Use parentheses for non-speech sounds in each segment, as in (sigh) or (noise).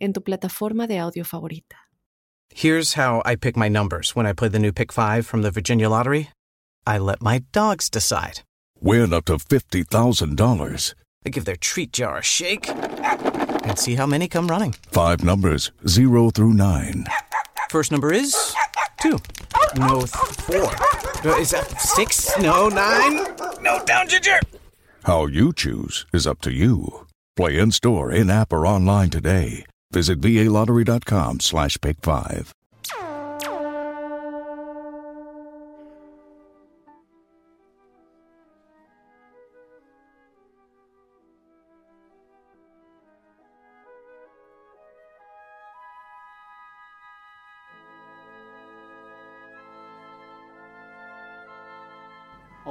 en tu plataforma de audio favorita. Here's how I pick my numbers when I play the new Pick 5 from the Virginia Lottery I let my dogs decide. Win up to $50,000. I give their treat jar a shake and see how many come running. Five numbers, zero through nine. First number is two. No, four. Uh, Is that six? No, nine? No, down, Ginger! How you choose is up to you. Play in store, in app, or online today. Visit VALottery.com slash pick five.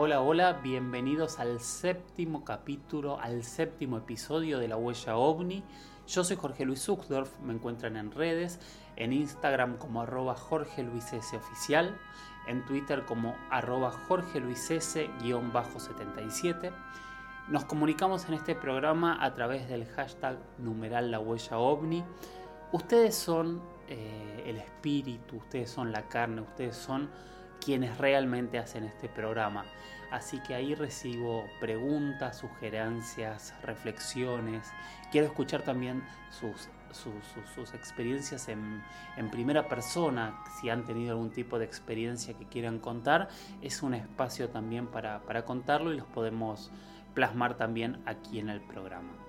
Hola, hola, bienvenidos al séptimo capítulo, al séptimo episodio de La Huella OVNI. Yo soy Jorge Luis Uxdorf, me encuentran en redes, en Instagram como arroba Jorge Luis oficial, en Twitter como arroba Jorge Luis S 77. Nos comunicamos en este programa a través del hashtag numeral La Huella OVNI. Ustedes son eh, el espíritu, ustedes son la carne, ustedes son quienes realmente hacen este programa. Así que ahí recibo preguntas, sugerencias, reflexiones. Quiero escuchar también sus, experiencias en, primera persona. Si han tenido algún tipo de experiencia que quieran contar, es un espacio también para contarlo y los podemos plasmar también aquí en el programa.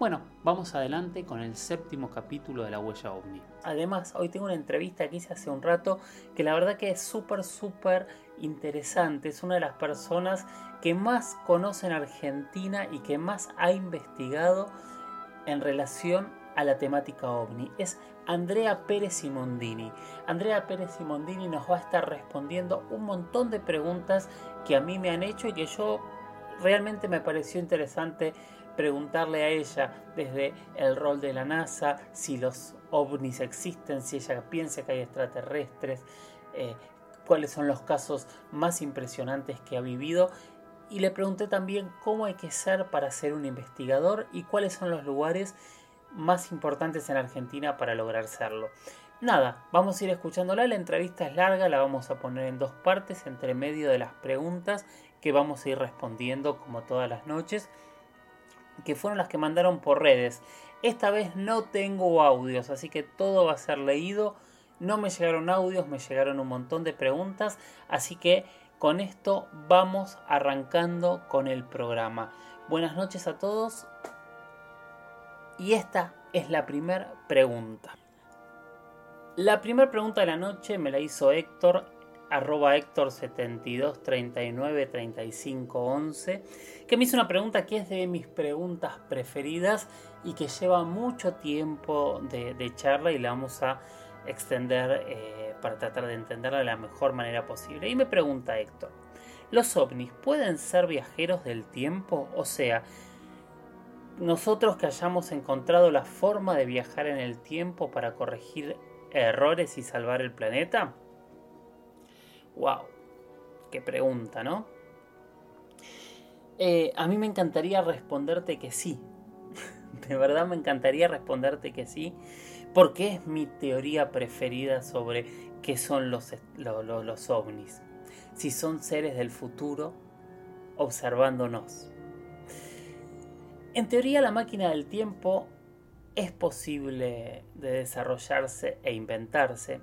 Bueno, vamos adelante con el séptimo capítulo de La Huella OVNI. Además, hoy tengo una entrevista que hice hace un rato que la verdad que es súper, súper interesante. Es una de las personas que más conoce en Argentina y que más ha investigado en relación a la temática ovni. Es Andrea Pérez Simondini. Andrea Pérez Simondini nos va a estar respondiendo un montón de preguntas que a mí me han hecho y que yo realmente me pareció interesante preguntarle a ella desde el rol de la NASA, si los ovnis existen, si ella piensa que hay extraterrestres, eh, cuáles son los casos más impresionantes que ha vivido. Y le pregunté también cómo hay que ser para ser un investigador y cuáles son los lugares más importantes en Argentina para lograr serlo. Nada, vamos a ir escuchándola. La entrevista es larga, la vamos a poner en dos partes, entre medio de las preguntas que vamos a ir respondiendo como todas las noches que fueron las que mandaron por redes. Esta vez no tengo audios, así que todo va a ser leído. No me llegaron audios, me llegaron un montón de preguntas, así que con esto vamos arrancando con el programa. Buenas noches a todos. Y esta es la primera pregunta. La primera pregunta de la noche me la hizo Héctor, arroba Héctor 72 39 35 11, que me hizo una pregunta que es de mis preguntas preferidas y que lleva mucho tiempo de, charla y la vamos a extender eh, para tratar de entenderla de la mejor manera posible. Y me pregunta Héctor, ¿los ovnis pueden ser viajeros del tiempo? O sea, nosotros que hayamos encontrado la forma de viajar en el tiempo para corregir errores y salvar el planeta? ¡Wow! ¡Qué pregunta, ¿no? Eh, a mí me encantaría responderte que sí. (laughs) De verdad me encantaría responderte que sí, porque es mi teoría preferida sobre qué son los, lo- lo- los ovnis. Si son seres del futuro observándonos. En teoría la máquina del tiempo es posible de desarrollarse e inventarse.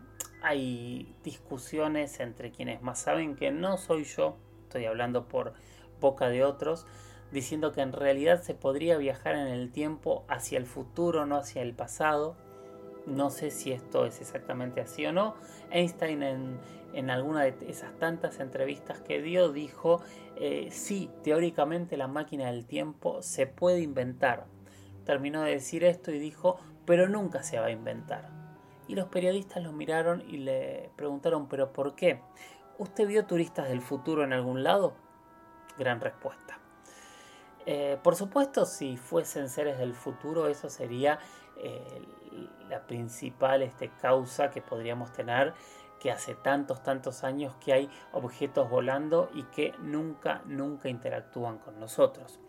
Hay discusiones entre quienes más saben que no soy yo, estoy hablando por boca de otros, diciendo que en realidad se podría viajar en el tiempo hacia el futuro, no hacia el pasado. No sé si esto es exactamente así o no. Einstein en, en alguna de esas tantas entrevistas que dio dijo, eh, sí, teóricamente la máquina del tiempo se puede inventar. Terminó de decir esto y dijo, pero nunca se va a inventar. Y los periodistas lo miraron y le preguntaron, ¿pero por qué? ¿Usted vio turistas del futuro en algún lado? Gran respuesta. Eh, por supuesto, si fuesen seres del futuro, eso sería eh, la principal este, causa que podríamos tener que hace tantos, tantos años que hay objetos volando y que nunca, nunca interactúan con nosotros.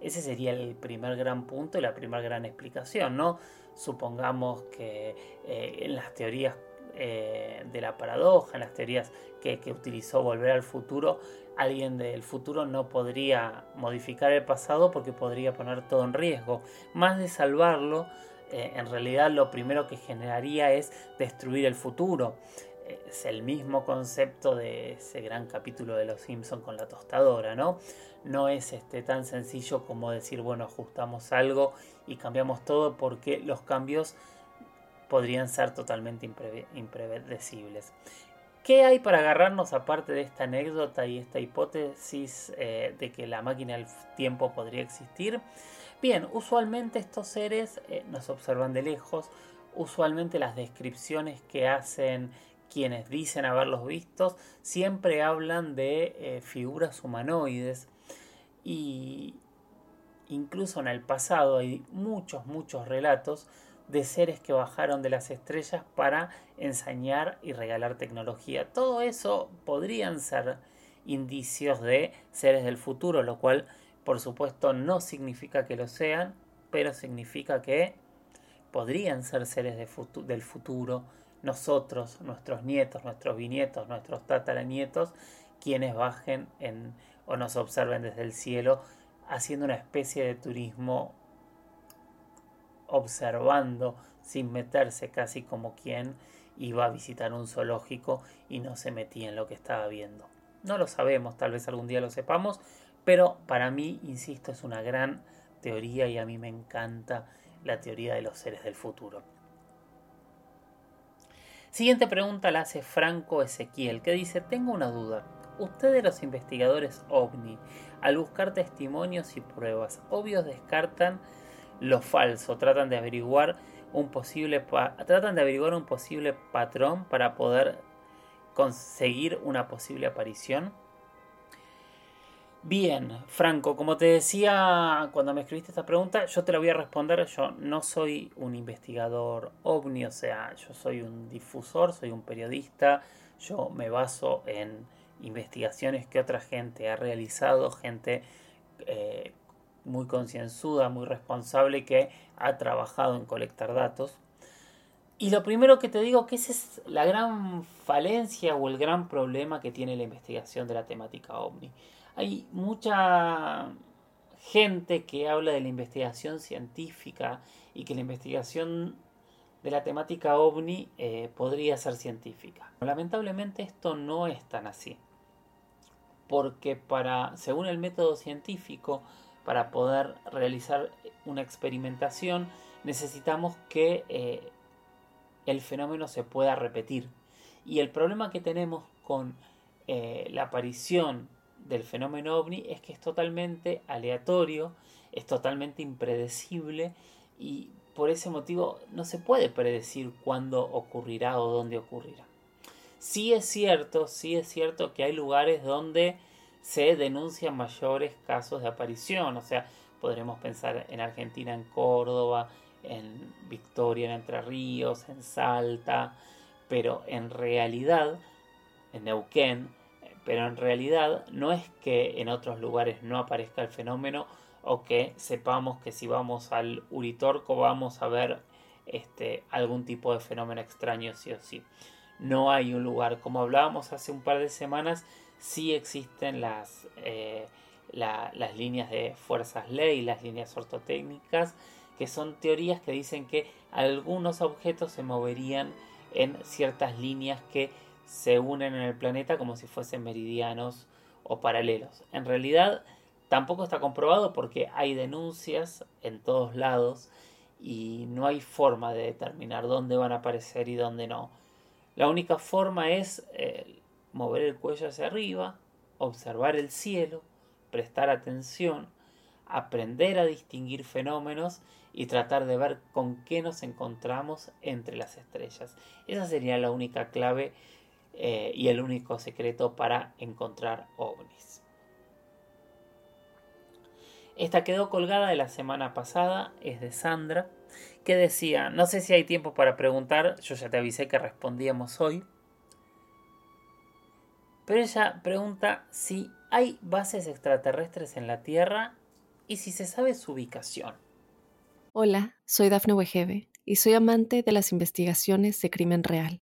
Ese sería el primer gran punto y la primera gran explicación, ¿no? Supongamos que eh, en las teorías de la paradoja, en las teorías que, que utilizó Volver al Futuro, alguien del futuro no podría modificar el pasado porque podría poner todo en riesgo. Más de salvarlo, eh, en realidad lo primero que generaría es destruir el futuro. Es el mismo concepto de ese gran capítulo de Los Simpson con la tostadora, ¿no? No es este, tan sencillo como decir, bueno, ajustamos algo y cambiamos todo porque los cambios podrían ser totalmente impredecibles. ¿Qué hay para agarrarnos aparte de esta anécdota y esta hipótesis eh, de que la máquina del tiempo podría existir? Bien, usualmente estos seres eh, nos observan de lejos, usualmente las descripciones que hacen quienes dicen haberlos vistos siempre hablan de eh, figuras humanoides y incluso en el pasado hay muchos, muchos relatos de seres que bajaron de las estrellas para enseñar y regalar tecnología. Todo eso podrían ser indicios de seres del futuro, lo cual por supuesto no significa que lo sean, pero significa que podrían ser seres del futuro, nosotros, nuestros nietos, nuestros bisnietos, nuestros tataranietos, quienes bajen en, o nos observen desde el cielo haciendo una especie de turismo observando sin meterse casi como quien iba a visitar un zoológico y no se metía en lo que estaba viendo. No lo sabemos, tal vez algún día lo sepamos, pero para mí, insisto, es una gran teoría y a mí me encanta la teoría de los seres del futuro. Siguiente pregunta la hace Franco Ezequiel, que dice, tengo una duda. Ustedes los investigadores ovni, al buscar testimonios y pruebas, obvios descartan lo falso, tratan de averiguar un posible tratan de averiguar un posible patrón para poder conseguir una posible aparición. Bien, Franco, como te decía cuando me escribiste esta pregunta, yo te la voy a responder. Yo no soy un investigador ovni, o sea, yo soy un difusor, soy un periodista. Yo me baso en investigaciones que otra gente ha realizado, gente eh, muy concienzuda, muy responsable que ha trabajado en colectar datos. Y lo primero que te digo que esa es la gran falencia o el gran problema que tiene la investigación de la temática ovni. Hay mucha gente que habla de la investigación científica y que la investigación de la temática ovni eh, podría ser científica. Lamentablemente esto no es tan así. Porque para, según el método científico, para poder realizar una experimentación necesitamos que eh, el fenómeno se pueda repetir. Y el problema que tenemos con eh, la aparición del fenómeno ovni es que es totalmente aleatorio, es totalmente impredecible y por ese motivo no se puede predecir cuándo ocurrirá o dónde ocurrirá. Sí es cierto, sí es cierto que hay lugares donde se denuncian mayores casos de aparición. O sea, podremos pensar en Argentina, en Córdoba, en Victoria, en Entre Ríos, en Salta, pero en realidad, en Neuquén, pero en realidad no es que en otros lugares no aparezca el fenómeno o que sepamos que si vamos al Uritorco vamos a ver este, algún tipo de fenómeno extraño sí o sí. No hay un lugar, como hablábamos hace un par de semanas, sí existen las, eh, las líneas de fuerzas ley, las líneas ortotécnicas, que son teorías que dicen que algunos objetos se moverían en ciertas líneas que se unen en el planeta como si fuesen meridianos o paralelos. En realidad tampoco está comprobado porque hay denuncias en todos lados y no hay forma de determinar dónde van a aparecer y dónde no. La única forma es eh, mover el cuello hacia arriba, observar el cielo, prestar atención, aprender a distinguir fenómenos y tratar de ver con qué nos encontramos entre las estrellas. Esa sería la única clave eh, y el único secreto para encontrar ovnis. Esta quedó colgada de la semana pasada, es de Sandra, que decía, no sé si hay tiempo para preguntar, yo ya te avisé que respondíamos hoy, pero ella pregunta si hay bases extraterrestres en la Tierra y si se sabe su ubicación. Hola, soy Dafne Wegebe y soy amante de las investigaciones de crimen real.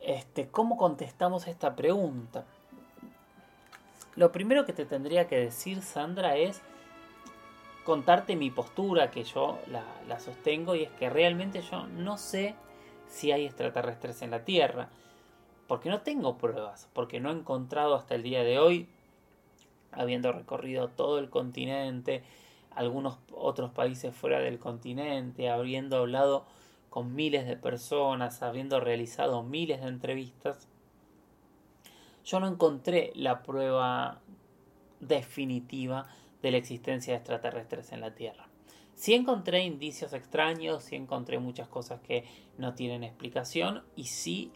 este, ¿cómo contestamos esta pregunta? Lo primero que te tendría que decir, Sandra, es contarte mi postura, que yo la, la sostengo, y es que realmente yo no sé si hay extraterrestres en la Tierra. Porque no tengo pruebas, porque no he encontrado hasta el día de hoy, habiendo recorrido todo el continente, algunos otros países fuera del continente, habiendo hablado con miles de personas, habiendo realizado miles de entrevistas, yo no encontré la prueba definitiva de la existencia de extraterrestres en la Tierra. Sí encontré indicios extraños, sí encontré muchas cosas que no tienen explicación y sí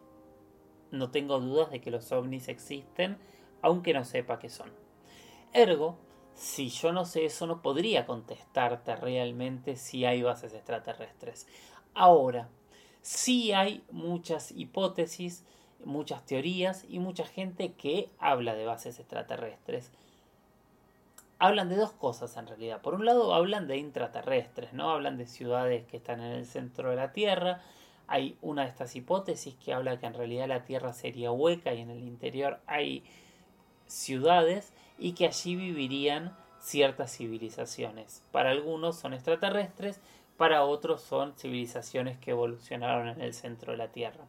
no tengo dudas de que los ovnis existen, aunque no sepa qué son. Ergo, si yo no sé eso, no podría contestarte realmente si hay bases extraterrestres. Ahora, sí hay muchas hipótesis, muchas teorías y mucha gente que habla de bases extraterrestres hablan de dos cosas en realidad. Por un lado hablan de intraterrestres, ¿no? Hablan de ciudades que están en el centro de la Tierra. Hay una de estas hipótesis que habla que en realidad la Tierra sería hueca y en el interior hay ciudades y que allí vivirían ciertas civilizaciones. Para algunos son extraterrestres, para otros son civilizaciones que evolucionaron en el centro de la Tierra.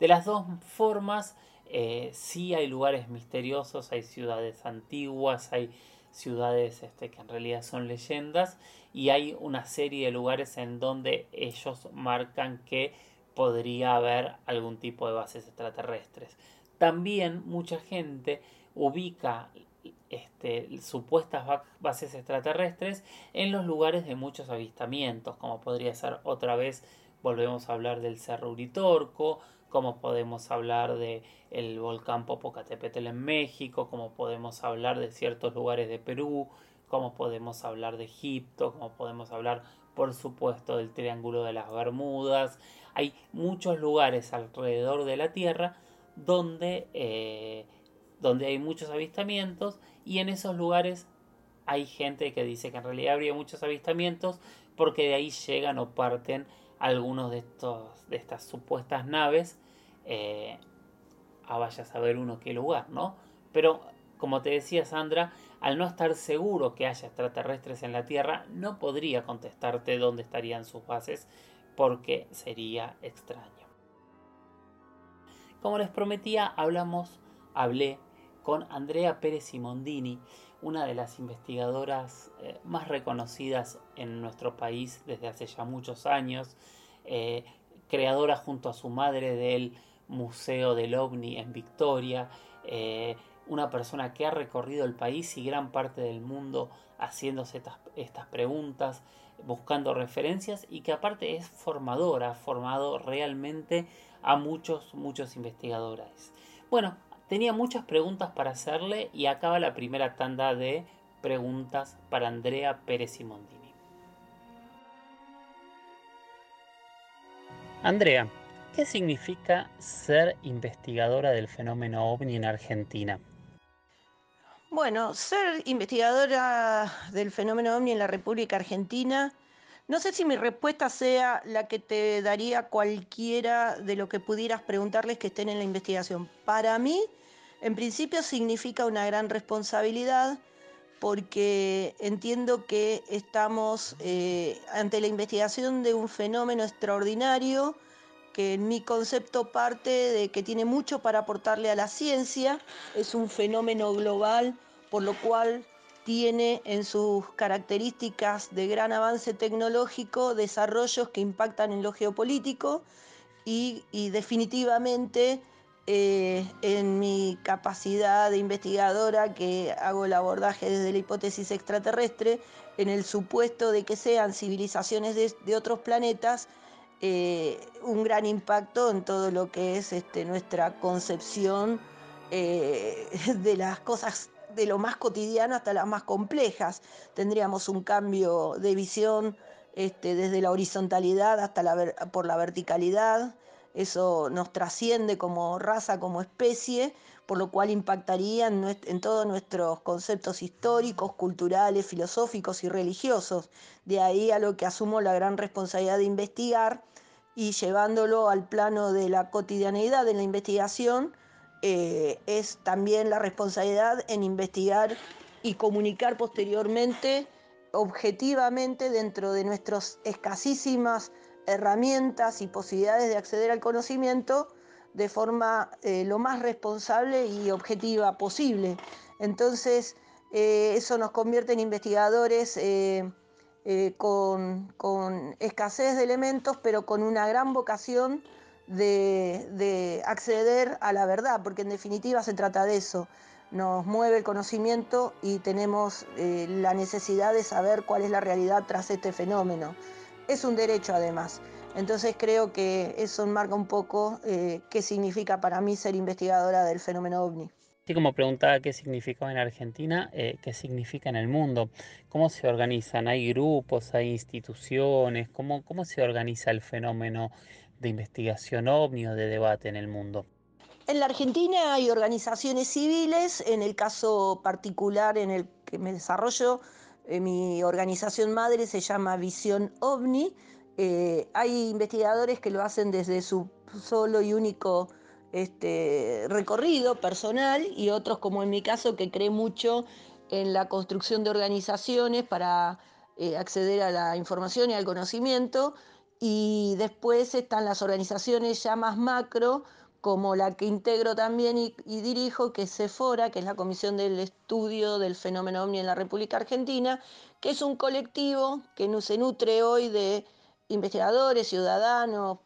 De las dos formas, eh, sí hay lugares misteriosos, hay ciudades antiguas, hay ciudades este, que en realidad son leyendas y hay una serie de lugares en donde ellos marcan que podría haber algún tipo de bases extraterrestres. También mucha gente ubica este, supuestas bases extraterrestres en los lugares de muchos avistamientos, como podría ser otra vez, volvemos a hablar del Cerro Uritorco, como podemos hablar de el volcán Popocatépetl en México, como podemos hablar de ciertos lugares de Perú, como podemos hablar de Egipto, como podemos hablar, por supuesto, del Triángulo de las Bermudas. Hay muchos lugares alrededor de la Tierra donde, eh, donde hay muchos avistamientos y en esos lugares hay gente que dice que en realidad habría muchos avistamientos porque de ahí llegan o parten algunos de, estos, de estas supuestas naves eh, a vaya a saber uno qué lugar, ¿no? Pero como te decía Sandra, al no estar seguro que haya extraterrestres en la Tierra, no podría contestarte dónde estarían sus bases porque sería extraño. Como les prometía, hablamos, hablé con Andrea Pérez Simondini, una de las investigadoras eh, más reconocidas en nuestro país desde hace ya muchos años, eh, creadora junto a su madre del Museo del OVNI en Victoria, eh, una persona que ha recorrido el país y gran parte del mundo haciéndose estas, estas preguntas, buscando referencias y que aparte es formadora, ha formado realmente a muchos, muchos investigadores. Bueno, tenía muchas preguntas para hacerle y acaba la primera tanda de preguntas para Andrea Pérez Simondini. Andrea, ¿Qué significa ser investigadora del fenómeno ovni en Argentina? Bueno, ser investigadora del fenómeno ovni en la República Argentina, no sé si mi respuesta sea la que te daría cualquiera de lo que pudieras preguntarles que estén en la investigación. Para mí, en principio significa una gran responsabilidad, porque entiendo que estamos eh, ante la investigación de un fenómeno extraordinario que en mi concepto parte de que tiene mucho para aportarle a la ciencia, es un fenómeno global, por lo cual tiene en sus características de gran avance tecnológico desarrollos que impactan en lo geopolítico y, definitivamente eh, en mi capacidad de investigadora que hago el abordaje desde la hipótesis extraterrestre, en el supuesto de que sean civilizaciones de otros planetas, eh, un gran impacto en todo lo que es este, nuestra concepción eh, (laughs) de las cosas de lo más cotidiano hasta las más complejas. Tendríamos un cambio de visión este, desde la horizontalidad hasta la, por la verticalidad. Eso nos trasciende como raza, como especie, por lo cual impactaría en, todos nuestros conceptos históricos, culturales, filosóficos y religiosos. De ahí a lo que asumo la gran responsabilidad de investigar y llevándolo al plano de la cotidianeidad de la investigación, eh, es también la responsabilidad en investigar y comunicar posteriormente, objetivamente, dentro de nuestras escasísimas herramientas y posibilidades de acceder al conocimiento, de forma eh, lo más responsable y objetiva posible. Entonces, eh, eso nos convierte en investigadores eh, con, escasez de elementos, pero con una gran vocación de, acceder a la verdad, porque en definitiva se trata de eso. Nos mueve el conocimiento y tenemos la necesidad de saber cuál es la realidad tras este fenómeno. Es un derecho además. Entonces creo que eso marca un poco eh, qué significa para mí ser investigadora del fenómeno ovni. Así como preguntaba qué significaba en Argentina, eh, qué significa en el mundo, cómo se organizan, hay grupos, hay instituciones, cómo, cómo se organiza el fenómeno de investigación ovni o de debate en el mundo. En la Argentina hay organizaciones civiles, en el caso particular en el que me desarrollo, eh, mi organización madre se llama Visión OVNI, eh, hay investigadores que lo hacen desde su solo y único este, recorrido personal y otros, como en mi caso, que cree mucho en la construcción de organizaciones para eh, acceder a la información y al conocimiento. Y después están las organizaciones ya más macro, como la que integro también y, dirijo, que es CEFORA, que es la Comisión del Estudio del Fenómeno OVNI en la República Argentina, que es un colectivo que se nutre hoy de investigadores, ciudadanos,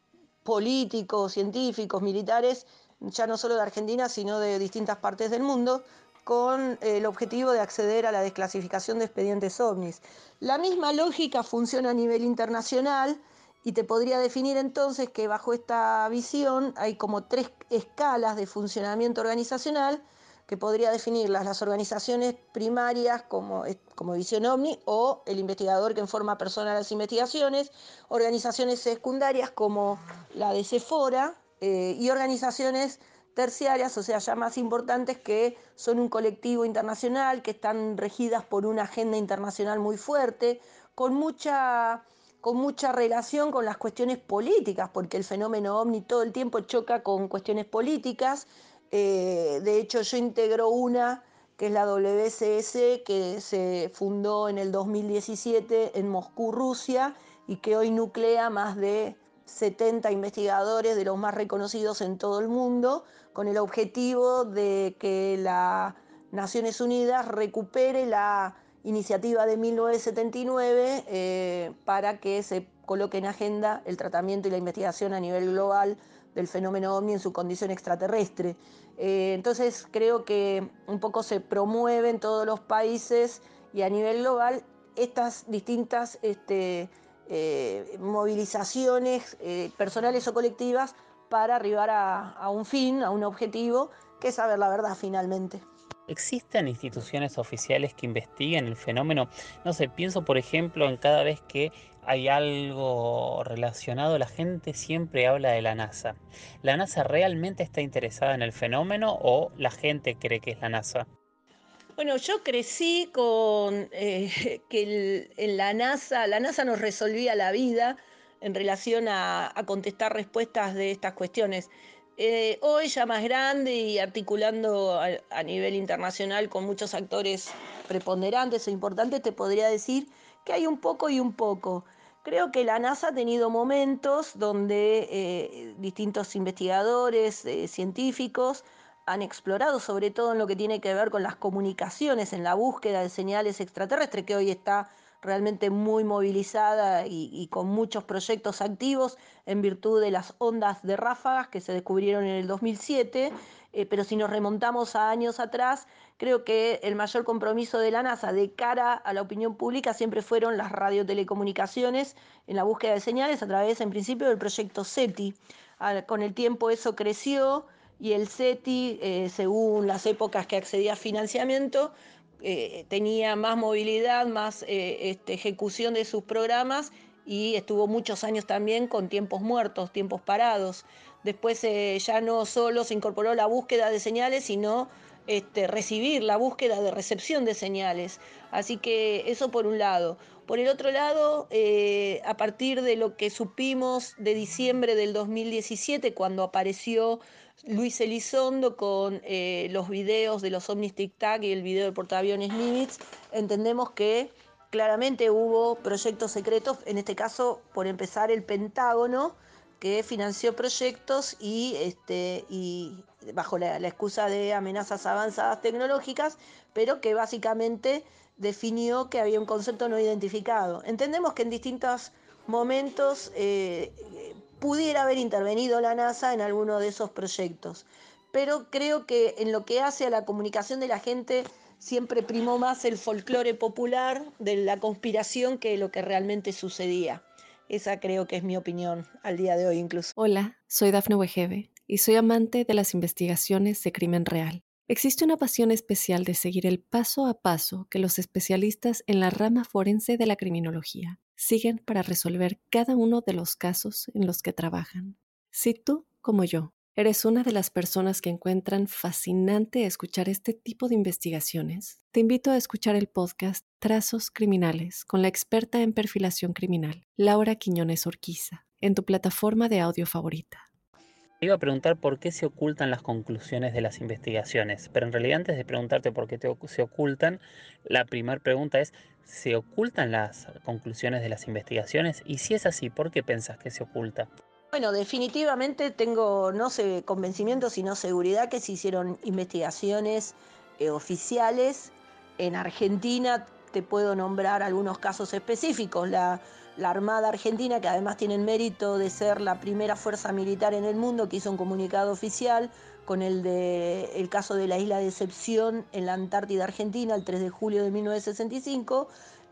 políticos, científicos, militares, ya no solo de Argentina, sino de distintas partes del mundo, con el objetivo de acceder a la desclasificación de expedientes ovnis. La misma lógica funciona a nivel internacional y te podría definir entonces que bajo esta visión hay como tres escalas de funcionamiento organizacional que podría definirlas las organizaciones primarias como, como Visión OVNI o el investigador que en forma personal las investigaciones, organizaciones secundarias como la de Cefora eh, y organizaciones terciarias, o sea, ya más importantes, que son un colectivo internacional, que están regidas por una agenda internacional muy fuerte, con mucha, con mucha relación con las cuestiones políticas, porque el fenómeno ovni todo el tiempo choca con cuestiones políticas. Eh, de hecho, yo integro una que es la WCS, que se fundó en el 2017 en Moscú, Rusia, y que hoy nuclea más de 70 investigadores de los más reconocidos en todo el mundo, con el objetivo de que las Naciones Unidas recupere la iniciativa de 1979 eh, para que se coloque en agenda el tratamiento y la investigación a nivel global del fenómeno ovni en su condición extraterrestre. Eh, entonces creo que un poco se promueve en todos los países y a nivel global estas distintas este, eh, movilizaciones personales o colectivas para arribar a un fin, a un objetivo, que es saber la verdad finalmente. ¿Existen instituciones oficiales que investiguen el fenómeno? No sé, pienso por ejemplo en cada vez que hay algo relacionado, la gente siempre habla de la NASA. ¿La NASA realmente está interesada en el fenómeno o la gente cree que es la NASA? Bueno, yo crecí con eh, (laughs) que en la NASA, la NASA nos resolvía la vida en relación a, contestar respuestas de estas cuestiones. Eh, hoy ya más grande y articulando a, nivel internacional con muchos actores preponderantes o importantes, te podría decir que hay un poco y un poco. Creo que la NASA ha tenido momentos donde eh, distintos investigadores, eh, científicos, han explorado, sobre todo en lo que tiene que ver con las comunicaciones, en la búsqueda de señales extraterrestres, que hoy está realmente muy movilizada y, con muchos proyectos activos en virtud de las ondas de ráfagas que se descubrieron en el 2007, eh, pero si nos remontamos a años atrás, creo que el mayor compromiso de la NASA de cara a la opinión pública siempre fueron las radiotelecomunicaciones en la búsqueda de señales a través, en principio, del proyecto SETI. con el tiempo eso creció y el SETI, eh, según las épocas que accedía a financiamiento, eh, tenía más movilidad, más eh, este, ejecución de sus programas y estuvo muchos años también con tiempos muertos, tiempos parados. Después eh, ya no solo se incorporó la búsqueda de señales, sino este, recibir la búsqueda de recepción de señales. Así que eso por un lado. Por el otro lado, a partir de lo que supimos de diciembre del 2017, cuando apareció Luis Elizondo con eh, los videos de los Omnis Tic Tac y el video del portaaviones Nimitz, entendemos que claramente hubo proyectos secretos, en este caso, por empezar, el Pentágono, que financió proyectos y, este, y bajo la, la excusa de amenazas avanzadas tecnológicas, pero que básicamente definió que había un concepto no identificado. Entendemos que en distintos momentos eh, pudiera haber intervenido la NASA en alguno de esos proyectos. Pero creo que en lo que hace a la comunicación de la gente siempre primó más el folclore popular de la conspiración que lo que realmente sucedía. Esa creo que es mi opinión al día de hoy incluso. Hola, soy Dafne Wegebe y soy amante de las investigaciones de crimen real. Existe una pasión especial de seguir el paso a paso que los especialistas en la rama forense de la criminología siguen para resolver cada uno de los casos en los que trabajan. Si tú, como yo, eres una de las personas que encuentran fascinante escuchar este tipo de investigaciones, te invito a escuchar el podcast Trazos Criminales con la experta en perfilación criminal, Laura Quiñones Orquiza, en tu plataforma de audio favorita. Iba a preguntar por qué se ocultan las conclusiones de las investigaciones, pero en realidad antes de preguntarte por qué se ocultan, la primera pregunta es, ¿se ocultan las conclusiones de las investigaciones? Y si es así, ¿por qué pensás que se oculta? Bueno, definitivamente tengo no sé convencimiento, sino seguridad que se hicieron investigaciones eh, oficiales. En Argentina te puedo nombrar algunos casos específicos. La, la Armada Argentina, que además tiene el mérito de ser la primera fuerza militar en el mundo, que hizo un comunicado oficial con el, de, el caso de la isla de Excepción en la Antártida Argentina el 3 de julio de 1965,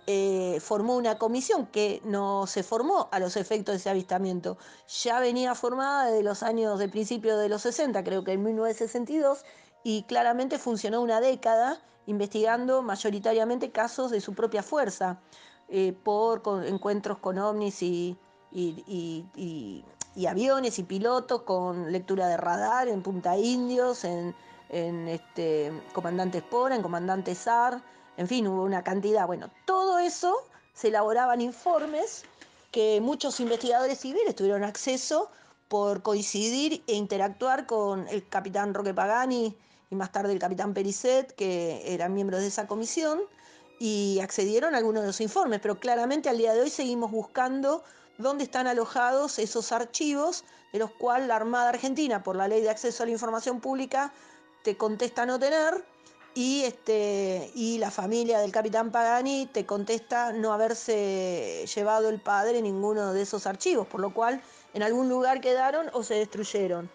eh, formó una comisión que no se formó a los efectos de ese avistamiento. Ya venía formada desde los años de principio de los 60, creo que en 1962, y claramente funcionó una década investigando mayoritariamente casos de su propia fuerza. Eh, por encuentros con ovnis y, aviones y pilotos, con lectura de radar en Punta Indios, en, este, Comandante Espora, en Comandante SAR, en fin, hubo una cantidad. Bueno, todo eso se elaboraban informes que muchos investigadores civiles tuvieron acceso por coincidir e interactuar con el capitán Roque Pagani y más tarde el capitán Pericet, que eran miembros de esa comisión y accedieron a algunos de los informes, pero claramente al día de hoy seguimos buscando dónde están alojados esos archivos de los cuales la Armada Argentina, por la ley de acceso a la información pública, te contesta no tener y, este, y la familia del capitán Pagani te contesta no haberse llevado el padre ninguno de esos archivos, por lo cual en algún lugar quedaron o se destruyeron.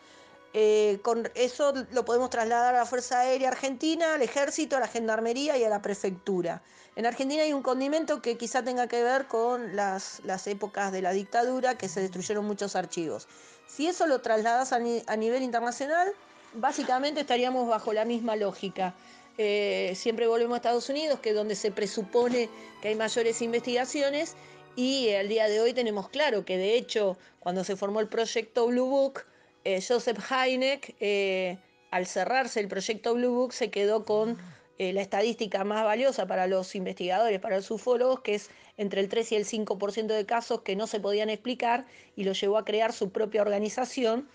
Eh, con eso lo podemos trasladar a la Fuerza Aérea Argentina, al Ejército, a la Gendarmería y a la Prefectura. En Argentina hay un condimento que quizá tenga que ver con las, épocas de la dictadura, que se destruyeron muchos archivos. Si eso lo trasladas a, nivel internacional, básicamente estaríamos bajo la misma lógica. Eh, siempre volvemos a Estados Unidos, que es donde se presupone que hay mayores investigaciones, y al día de hoy tenemos claro que de hecho cuando se formó el proyecto Blue Book, eh, Joseph Heineck, eh, al cerrarse el proyecto Blue Book, se quedó con eh, la estadística más valiosa para los investigadores, para los ufólogos, que es entre el 3 y el 5% de casos que no se podían explicar y lo llevó a crear su propia organización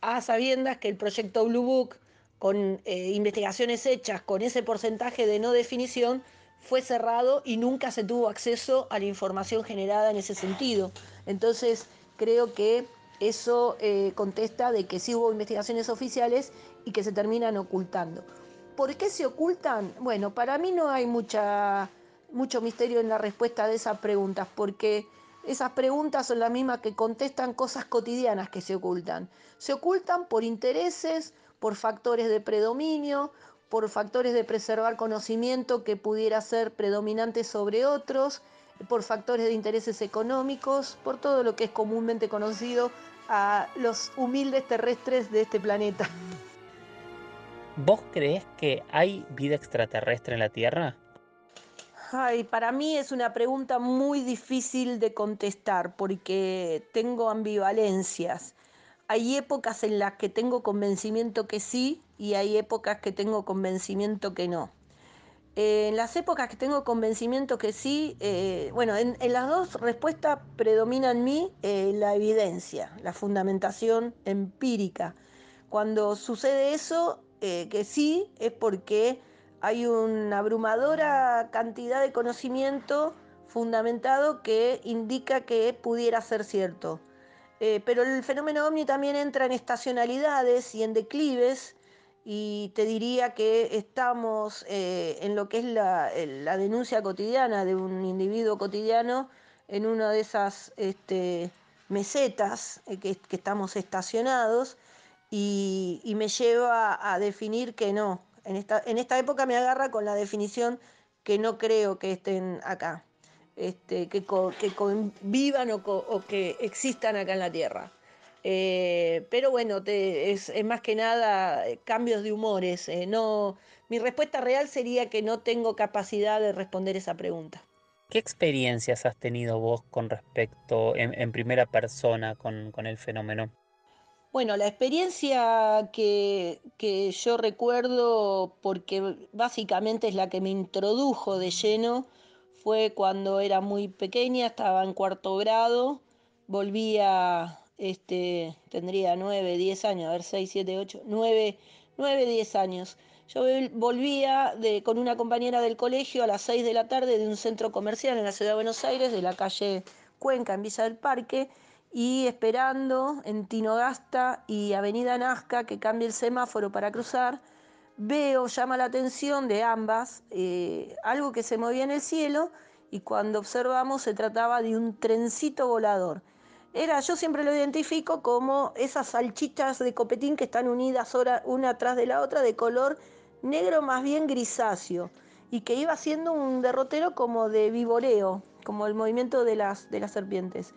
a sabiendas que el proyecto Blue Book, con eh, investigaciones hechas con ese porcentaje de no definición, fue cerrado y nunca se tuvo acceso a la información generada en ese sentido. Entonces, creo que eso eh, contesta de que sí hubo investigaciones oficiales y que se terminan ocultando. ¿Por qué se ocultan? Bueno, para mí no hay mucha, mucho misterio en la respuesta de esas preguntas, porque esas preguntas son las mismas que contestan cosas cotidianas que se ocultan. Se ocultan por intereses, por factores de predominio, por factores de preservar conocimiento que pudiera ser predominante sobre otros, por factores de intereses económicos, por todo lo que es comúnmente conocido a los humildes terrestres de este planeta. ¿Vos crees que hay vida extraterrestre en la Tierra? Ay, para mí es una pregunta muy difícil de contestar porque tengo ambivalencias. Hay épocas en las que tengo convencimiento que sí y hay épocas que tengo convencimiento que no. Eh, en las épocas que tengo convencimiento que sí, eh, bueno, en, las dos respuestas predomina en mí eh, la evidencia, la fundamentación empírica. Cuando sucede eso, que sí, es porque hay una abrumadora cantidad de conocimiento fundamentado que indica que pudiera ser cierto. pero el fenómeno ovni también entra en estacionalidades y en declives y te diría que estamos eh, en lo que es la, denuncia cotidiana de un individuo cotidiano en una de esas este, mesetas eh, que, estamos estacionados y, me lleva a definir que no. En esta, en esta época me agarra con la definición que no creo que estén acá, este, que, que convivan o que existan acá en la Tierra. Eh, pero bueno, es, más que nada eh, cambios de humores. Eh, no, mi respuesta real sería que no tengo capacidad de responder esa pregunta. ¿Qué experiencias has tenido vos con respecto, en, primera persona, con, el fenómeno? Bueno, la experiencia que, que, yo recuerdo, porque básicamente es la que me introdujo de lleno, fue cuando era muy pequeña, estaba en cuarto grado, volvía este, tendría 9, 10 años, a ver, 6, 7, 8, 9, 9 10 años. Yo volvía con una compañera del colegio a las 6 de la tarde de un centro comercial en la ciudad de Buenos Aires, de la calle Cuenca, en Villa del Parque, y esperando en Tinogasta y Avenida Nazca que cambie el semáforo para cruzar, veo, llama la atención de ambas, eh, algo que se movía en el cielo y cuando observamos se trataba de un trencito volador era, yo siempre lo identifico como esas salchichas de copetín que están unidas una atrás de la otra de color negro más bien grisáceo y que iba haciendo un derrotero como de vivoreo, como el movimiento de las, de las serpientes.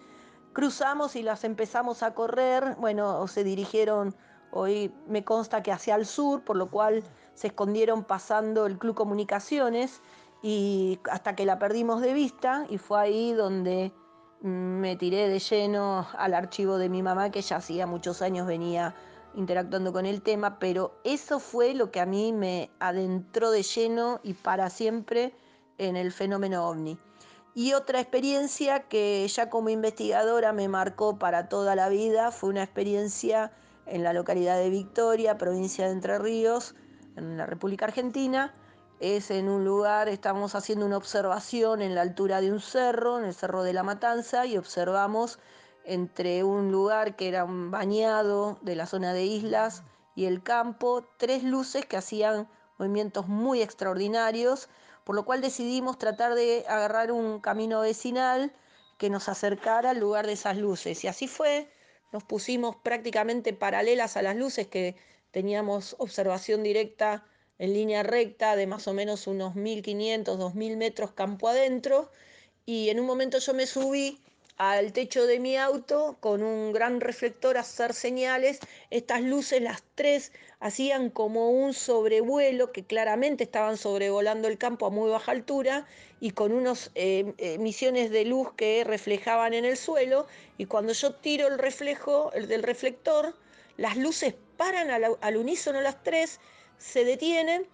Cruzamos y las empezamos a correr, bueno, se dirigieron, hoy me consta que hacia el sur, por lo cual se escondieron pasando el Club Comunicaciones y hasta que la perdimos de vista y fue ahí donde me tiré de lleno al archivo de mi mamá, que ya hacía muchos años venía interactuando con el tema, pero eso fue lo que a mí me adentró de lleno y para siempre en el fenómeno ovni. Y otra experiencia que ya como investigadora me marcó para toda la vida fue una experiencia en la localidad de Victoria, provincia de Entre Ríos, en la República Argentina, es en un lugar, estamos haciendo una observación en la altura de un cerro, en el Cerro de la Matanza, y observamos entre un lugar que era un bañado de la zona de islas y el campo, tres luces que hacían movimientos muy extraordinarios, por lo cual decidimos tratar de agarrar un camino vecinal que nos acercara al lugar de esas luces. Y así fue, nos pusimos prácticamente paralelas a las luces que teníamos observación directa en línea recta de más o menos unos 1500, 2000 metros campo adentro y en un momento yo me subí al techo de mi auto con un gran reflector a hacer señales. Estas luces, las tres, hacían como un sobrevuelo que claramente estaban sobrevolando el campo a muy baja altura y con unas eh, emisiones de luz que reflejaban en el suelo. Y cuando yo tiro el reflejo el del reflector, las luces paran al, al unísono las tres se detienen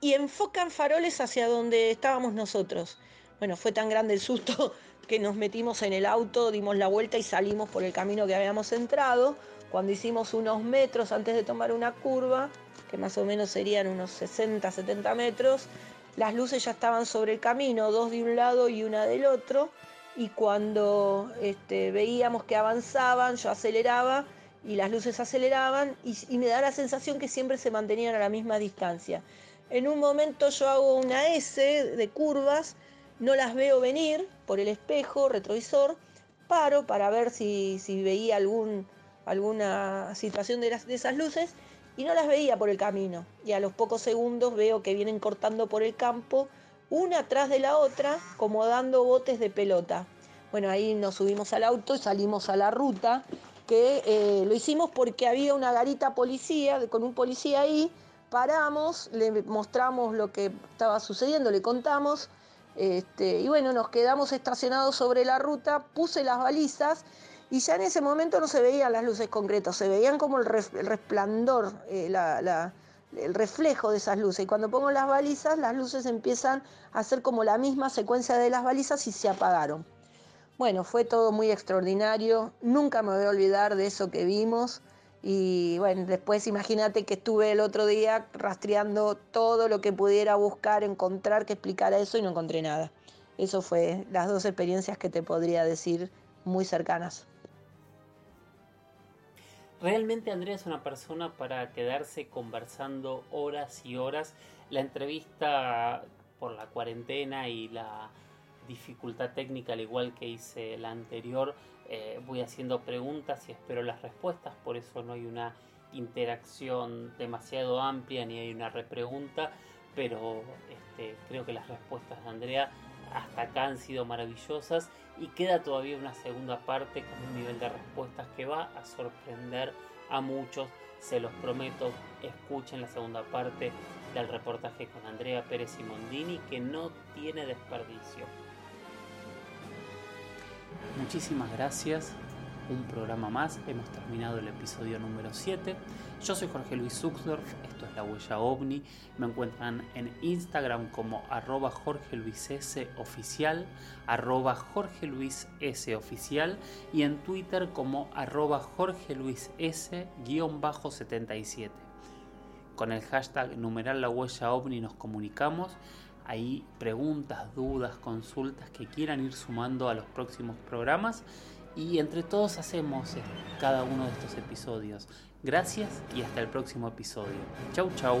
y enfocan faroles hacia donde estábamos nosotros. Bueno, fue tan grande el susto (laughs) que nos metimos en el auto, dimos la vuelta y salimos por el camino que habíamos entrado, Cuando hicimos unos metros antes de tomar una curva, que más o menos serían unos 60, 70 metros, las luces ya estaban sobre el camino, dos de un lado y una del otro, y cuando este, veíamos que avanzaban, yo aceleraba y las luces aceleraban y, me da la sensación que siempre se mantenían a la misma distancia. En un momento yo hago una S de curvas, no las veo venir por el espejo retrovisor, paro para ver si, veía alguna situación de, de esas luces y no las veía por el camino. Y a los pocos segundos veo que vienen cortando por el campo, una atrás de la otra, como dando botes de pelota. Bueno, ahí nos subimos al auto y salimos a la ruta, que eh, lo hicimos porque había una garita policía, con un policía ahí, paramos, le mostramos lo que estaba sucediendo, le contamos, este, y bueno, nos quedamos estacionados sobre la ruta, puse las balizas y ya en ese momento no se veían las luces concretas, se veían como el, resplandor, eh, el reflejo de esas luces. Y cuando pongo las balizas, las luces empiezan a hacer como la misma secuencia de las balizas y se apagaron. Bueno, fue todo muy extraordinario, nunca me voy a olvidar de eso que vimos. Y bueno, después imagínate que estuve el otro día rastreando todo lo que pudiera buscar, encontrar que explicara eso y no encontré nada. Eso fue las dos experiencias que te podría decir muy cercanas. Realmente Andrea es una persona para quedarse conversando horas y horas. La entrevista por la cuarentena y la dificultad técnica, al igual que hice la anterior, eh, voy haciendo preguntas y espero las respuestas, por eso no hay una interacción demasiado amplia ni hay una repregunta, pero este, creo que las respuestas de Andrea hasta acá han sido maravillosas y queda todavía una segunda parte con un nivel de respuestas que va a sorprender a muchos, se los prometo, escuchen la segunda parte del reportaje con Andrea Pérez Simondini que no tiene desperdicio. Muchísimas gracias. Un programa más. Hemos terminado el episodio número 7. Yo soy Jorge Luis Zuxdorf. Esto es La Huella OVNI. Me encuentran en Instagram como arroba Jorge Luis S oficial, arroba Jorge Luis S oficial y en Twitter como arroba Jorge Luis S guion bajo 77. Con el hashtag numeral La Huella OVNI nos comunicamos ahí preguntas, dudas, consultas que quieran ir sumando a los próximos programas y entre todos hacemos cada uno de estos episodios. Gracias y hasta el próximo episodio. Chau chau.